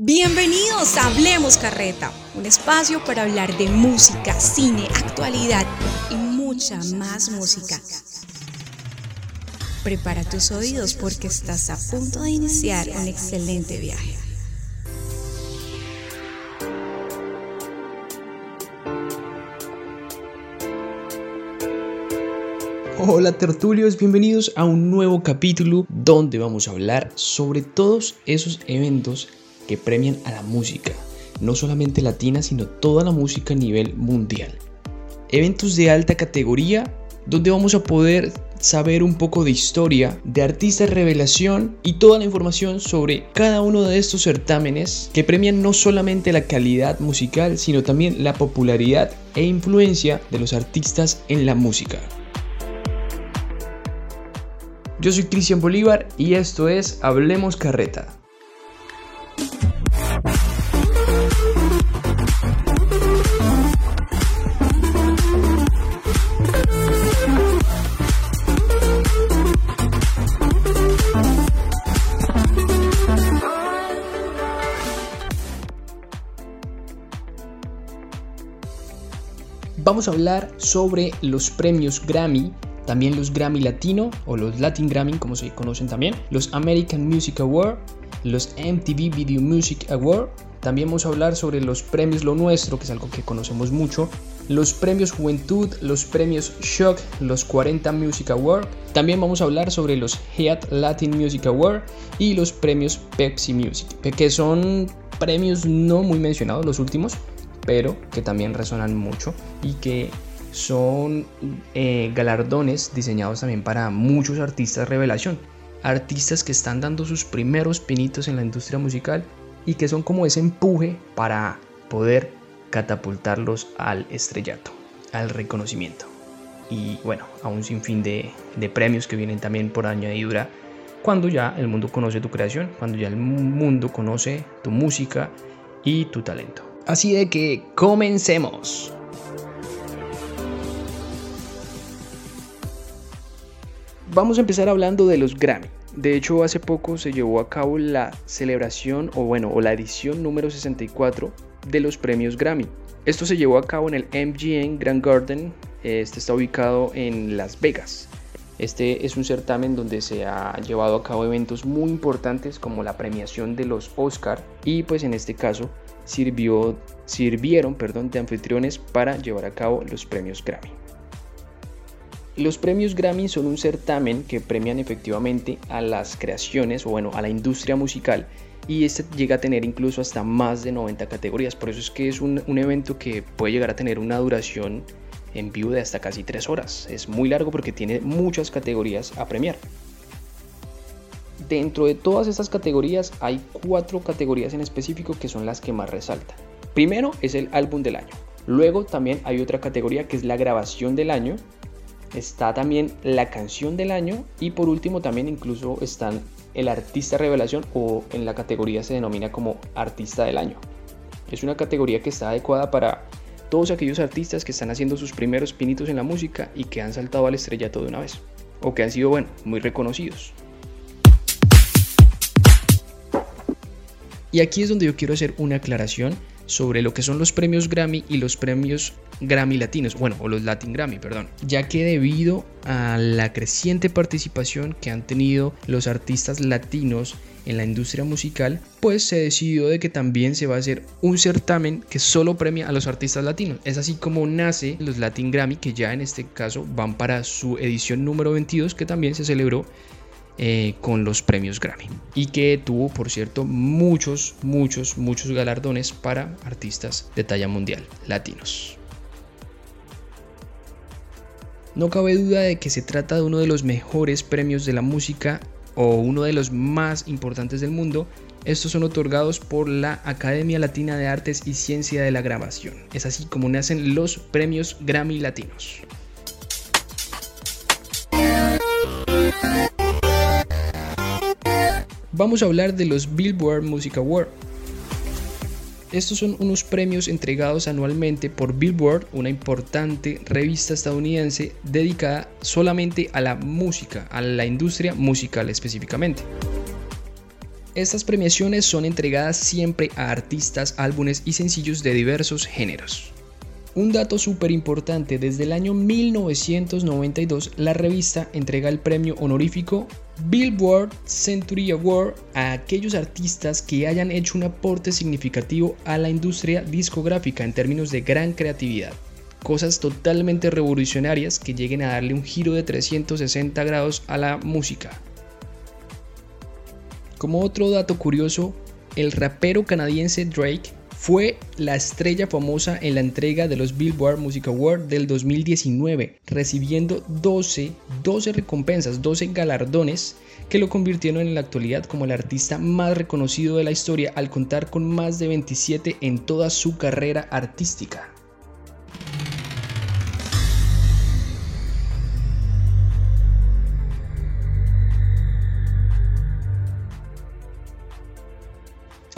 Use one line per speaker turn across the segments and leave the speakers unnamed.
Bienvenidos a Hablemos Carreta, un espacio para hablar de música, cine, actualidad y mucha más música. Prepara tus oídos porque estás a punto de iniciar un excelente viaje.
Hola tertulios, bienvenidos a un nuevo capítulo donde vamos a hablar sobre todos esos eventos que premian a la música, no solamente latina, sino toda la música a nivel mundial. Eventos de alta categoría donde vamos a poder saber un poco de historia, de artistas revelación y toda la información sobre cada uno de estos certámenes que premian no solamente la calidad musical, sino también la popularidad e influencia de los artistas en la música. Yo soy Cristian Bolívar y esto es Hablemos Carreta. Vamos a hablar sobre los premios Grammy, también los Grammy Latino o los Latin Grammy como se conocen también, los American Music Award, los MTV Video Music Award. También vamos a hablar sobre los premios Lo Nuestro, que es algo que conocemos mucho, los premios Juventud, los premios Shock, los 40 Music Award. También vamos a hablar sobre los Heat Latin Music Award y los premios Pepsi Music, que son premios no muy mencionados los últimos, pero que también resonan mucho y que son eh, galardones diseñados también para muchos artistas revelación. Artistas que están dando sus primeros pinitos en la industria musical y que son como ese empuje para poder catapultarlos al estrellato, al reconocimiento. Y bueno, a un sinfín de, de premios que vienen también por añadidura cuando ya el mundo conoce tu creación, cuando ya el mundo conoce tu música y tu talento. Así de que comencemos. Vamos a empezar hablando de los Grammy. De hecho, hace poco se llevó a cabo la celebración o bueno, o la edición número 64 de los premios Grammy. Esto se llevó a cabo en el MGM Grand Garden. Este está ubicado en Las Vegas. Este es un certamen donde se ha llevado a cabo eventos muy importantes como la premiación de los Oscar y pues en este caso sirvió, sirvieron perdón, de anfitriones para llevar a cabo los premios Grammy. Los premios Grammy son un certamen que premian efectivamente a las creaciones o bueno, a la industria musical y este llega a tener incluso hasta más de 90 categorías. Por eso es que es un, un evento que puede llegar a tener una duración en vivo de hasta casi 3 horas. Es muy largo porque tiene muchas categorías a premiar. Dentro de todas estas categorías hay cuatro categorías en específico que son las que más resaltan. Primero es el álbum del año. Luego también hay otra categoría que es la grabación del año. Está también la canción del año. Y por último también incluso están el artista revelación o en la categoría se denomina como artista del año. Es una categoría que está adecuada para todos aquellos artistas que están haciendo sus primeros pinitos en la música y que han saltado al estrellato de una vez. O que han sido, bueno, muy reconocidos. Y aquí es donde yo quiero hacer una aclaración sobre lo que son los premios Grammy y los premios Grammy latinos, bueno, o los Latin Grammy, perdón, ya que debido a la creciente participación que han tenido los artistas latinos en la industria musical, pues se decidió de que también se va a hacer un certamen que solo premia a los artistas latinos. Es así como nace los Latin Grammy, que ya en este caso van para su edición número 22, que también se celebró eh, con los premios Grammy y que tuvo por cierto muchos muchos muchos galardones para artistas de talla mundial latinos no cabe duda de que se trata de uno de los mejores premios de la música o uno de los más importantes del mundo estos son otorgados por la Academia Latina de Artes y Ciencia de la Grabación. Es así como nacen los premios Grammy Latinos. Vamos a hablar de los Billboard Music Awards. Estos son unos premios entregados anualmente por Billboard, una importante revista estadounidense dedicada solamente a la música, a la industria musical específicamente. Estas premiaciones son entregadas siempre a artistas, álbumes y sencillos de diversos géneros. Un dato súper importante, desde el año 1992 la revista entrega el premio honorífico Billboard Century Award a aquellos artistas que hayan hecho un aporte significativo a la industria discográfica en términos de gran creatividad. Cosas totalmente revolucionarias que lleguen a darle un giro de 360 grados a la música. Como otro dato curioso, el rapero canadiense Drake fue la estrella famosa en la entrega de los Billboard Music Awards del 2019, recibiendo 12, 12 recompensas, 12 galardones que lo convirtieron en la actualidad como el artista más reconocido de la historia al contar con más de 27 en toda su carrera artística.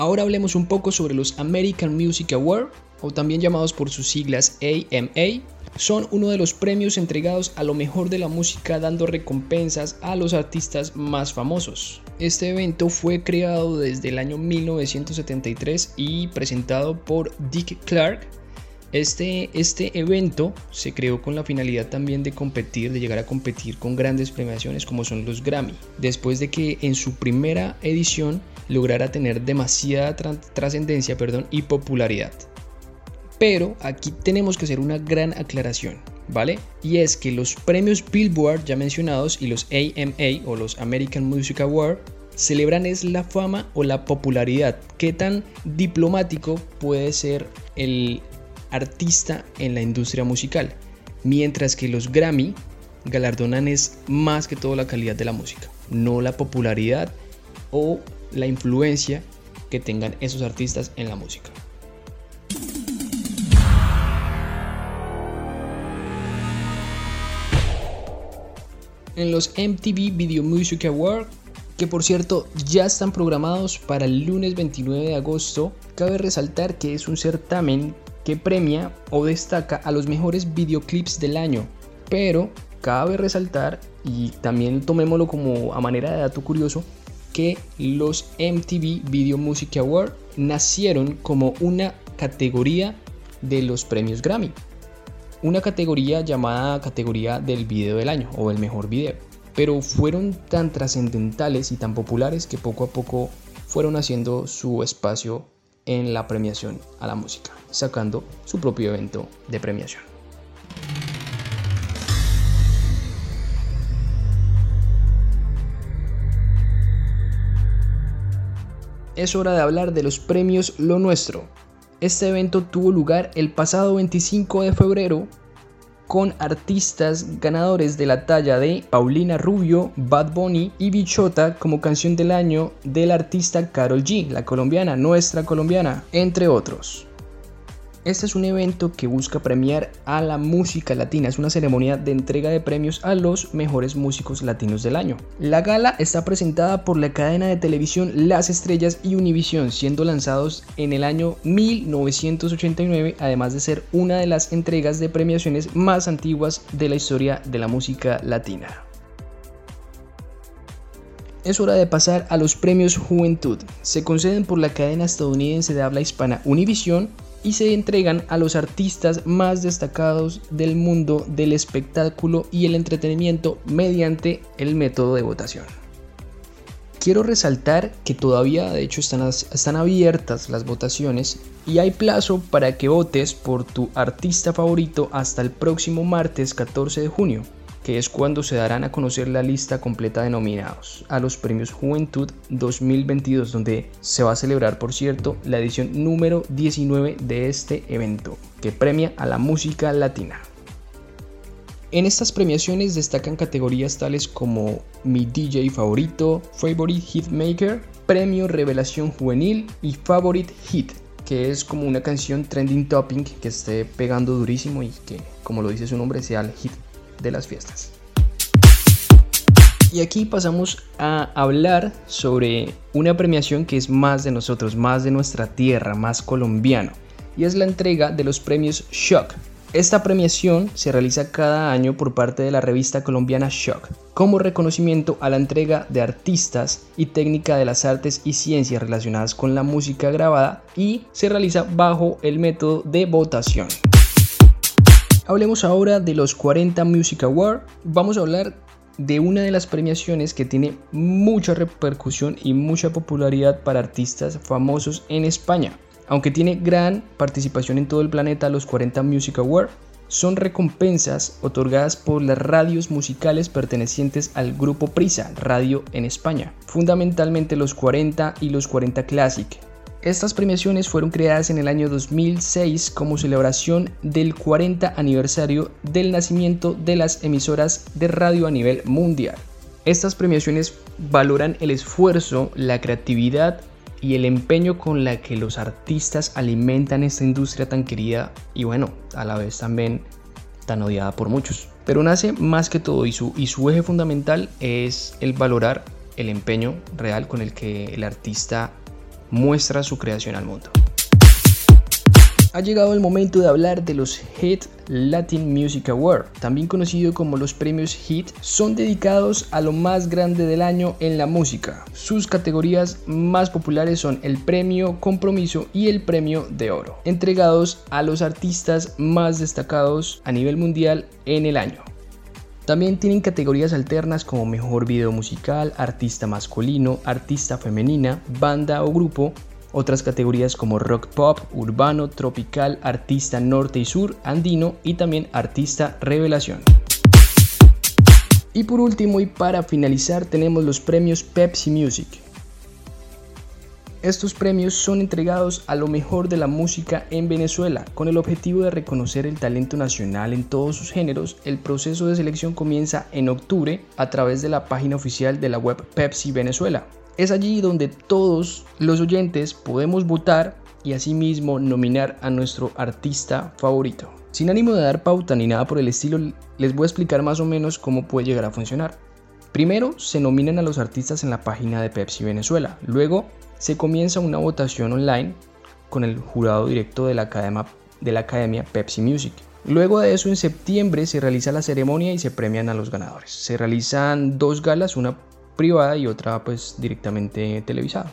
Ahora hablemos un poco sobre los American Music Awards, o también llamados por sus siglas AMA. Son uno de los premios entregados a lo mejor de la música dando recompensas a los artistas más famosos. Este evento fue creado desde el año 1973 y presentado por Dick Clark, este, este, evento se creó con la finalidad también de competir, de llegar a competir con grandes premiaciones como son los Grammy, después de que en su primera edición lograra tener demasiada trascendencia y popularidad. Pero aquí tenemos que hacer una gran aclaración, ¿vale? Y es que los premios Billboard ya mencionados y los AMA o los American Music Awards celebran es la fama o la popularidad. ¿Qué tan diplomático puede ser el artista en la industria musical? Mientras que los Grammy galardonan es más que todo la calidad de la música, no la popularidad o la influencia que tengan esos artistas en la música. En los MTV Video Music Awards, que por cierto ya están programados para el lunes 29 de agosto, cabe resaltar que es un certamen que premia o destaca a los mejores videoclips del año, pero cabe resaltar, y también tomémoslo como a manera de dato curioso, que los MTV Video Music Awards nacieron como una categoría de los premios Grammy. Una categoría llamada categoría del video del año o el mejor video. Pero fueron tan trascendentales y tan populares que poco a poco fueron haciendo su espacio en la premiación a la música, sacando su propio evento de premiación. es hora de hablar de los premios Lo Nuestro. Este evento tuvo lugar el pasado 25 de febrero con artistas ganadores de la talla de Paulina Rubio, Bad Bunny y Bichota como canción del año del artista Carol G, la colombiana, nuestra colombiana, entre otros. Este es un evento que busca premiar a la música latina, es una ceremonia de entrega de premios a los mejores músicos latinos del año. La gala está presentada por la cadena de televisión Las Estrellas y Univision, siendo lanzados en el año 1989, además de ser una de las entregas de premiaciones más antiguas de la historia de la música latina. Es hora de pasar a los premios Juventud. Se conceden por la cadena estadounidense de habla hispana Univision y se entregan a los artistas más destacados del mundo del espectáculo y el entretenimiento mediante el método de votación. Quiero resaltar que todavía de hecho están, están abiertas las votaciones y hay plazo para que votes por tu artista favorito hasta el próximo martes 14 de junio que es cuando se darán a conocer la lista completa de nominados a los Premios Juventud 2022, donde se va a celebrar, por cierto, la edición número 19 de este evento, que premia a la música latina. En estas premiaciones destacan categorías tales como Mi DJ favorito, Favorite Hitmaker, Premio Revelación Juvenil y Favorite Hit, que es como una canción trending topping que esté pegando durísimo y que, como lo dice su nombre, sea el hit de las fiestas. Y aquí pasamos a hablar sobre una premiación que es más de nosotros, más de nuestra tierra, más colombiano. Y es la entrega de los premios Shock, Esta premiación se realiza cada año por parte de la revista colombiana Shock, como reconocimiento a la entrega de artistas y técnica de las artes y ciencias relacionadas con la música grabada y se realiza bajo el método de votación. Hablemos ahora de los 40 Music Awards. Vamos a hablar de una de las premiaciones que tiene mucha repercusión y mucha popularidad para artistas famosos en España. Aunque tiene gran participación en todo el planeta, los 40 Music Awards son recompensas otorgadas por las radios musicales pertenecientes al grupo Prisa, Radio en España, fundamentalmente los 40 y los 40 Classic. Estas premiaciones fueron creadas en el año 2006 como celebración del 40 aniversario del nacimiento de las emisoras de radio a nivel mundial. Estas premiaciones valoran el esfuerzo, la creatividad y el empeño con la que los artistas alimentan esta industria tan querida y bueno, a la vez también tan odiada por muchos. Pero nace más que todo y su, y su eje fundamental es el valorar el empeño real con el que el artista muestra su creación al mundo. Ha llegado el momento de hablar de los Hit Latin Music Awards, también conocido como los premios Hit, son dedicados a lo más grande del año en la música. Sus categorías más populares son el premio Compromiso y el premio de Oro, entregados a los artistas más destacados a nivel mundial en el año. También tienen categorías alternas como mejor video musical, artista masculino, artista femenina, banda o grupo, otras categorías como rock pop, urbano, tropical, artista norte y sur, andino y también artista revelación. Y por último y para finalizar tenemos los premios Pepsi Music. Estos premios son entregados a lo mejor de la música en Venezuela. Con el objetivo de reconocer el talento nacional en todos sus géneros, el proceso de selección comienza en octubre a través de la página oficial de la web Pepsi Venezuela. Es allí donde todos los oyentes podemos votar y asimismo nominar a nuestro artista favorito. Sin ánimo de dar pauta ni nada por el estilo, les voy a explicar más o menos cómo puede llegar a funcionar. Primero se nominan a los artistas en la página de Pepsi Venezuela. Luego se comienza una votación online con el jurado directo de la academia, de la academia Pepsi Music. Luego de eso, en septiembre se realiza la ceremonia y se premian a los ganadores. Se realizan dos galas, una privada y otra pues directamente televisada.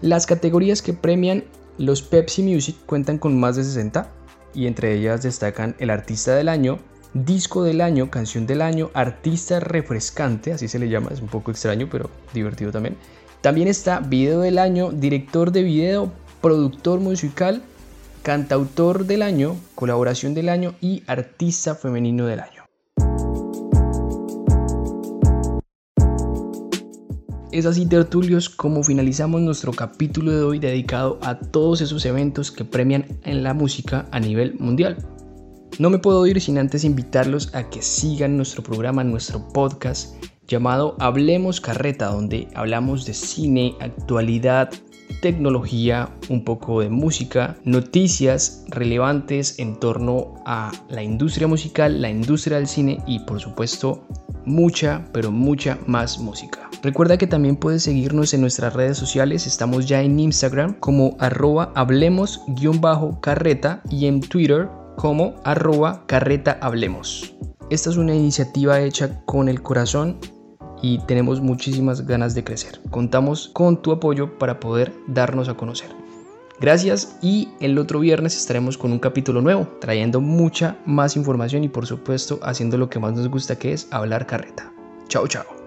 Las categorías que premian los Pepsi Music cuentan con más de 60 y entre ellas destacan el artista del año, disco del año, canción del año, artista refrescante, así se le llama, es un poco extraño pero divertido también. También está video del año, director de video, productor musical, cantautor del año, colaboración del año y artista femenino del año. Es así, tertulios, como finalizamos nuestro capítulo de hoy dedicado a todos esos eventos que premian en la música a nivel mundial. No me puedo ir sin antes invitarlos a que sigan nuestro programa, nuestro podcast llamado Hablemos Carreta, donde hablamos de cine, actualidad, tecnología, un poco de música, noticias relevantes en torno a la industria musical, la industria del cine y por supuesto mucha, pero mucha más música. Recuerda que también puedes seguirnos en nuestras redes sociales, estamos ya en Instagram como arroba hablemos-carreta y en Twitter como arroba carreta hablemos. Esta es una iniciativa hecha con el corazón y tenemos muchísimas ganas de crecer. Contamos con tu apoyo para poder darnos a conocer. Gracias y el otro viernes estaremos con un capítulo nuevo, trayendo mucha más información y por supuesto haciendo lo que más nos gusta que es hablar carreta. Chao, chao.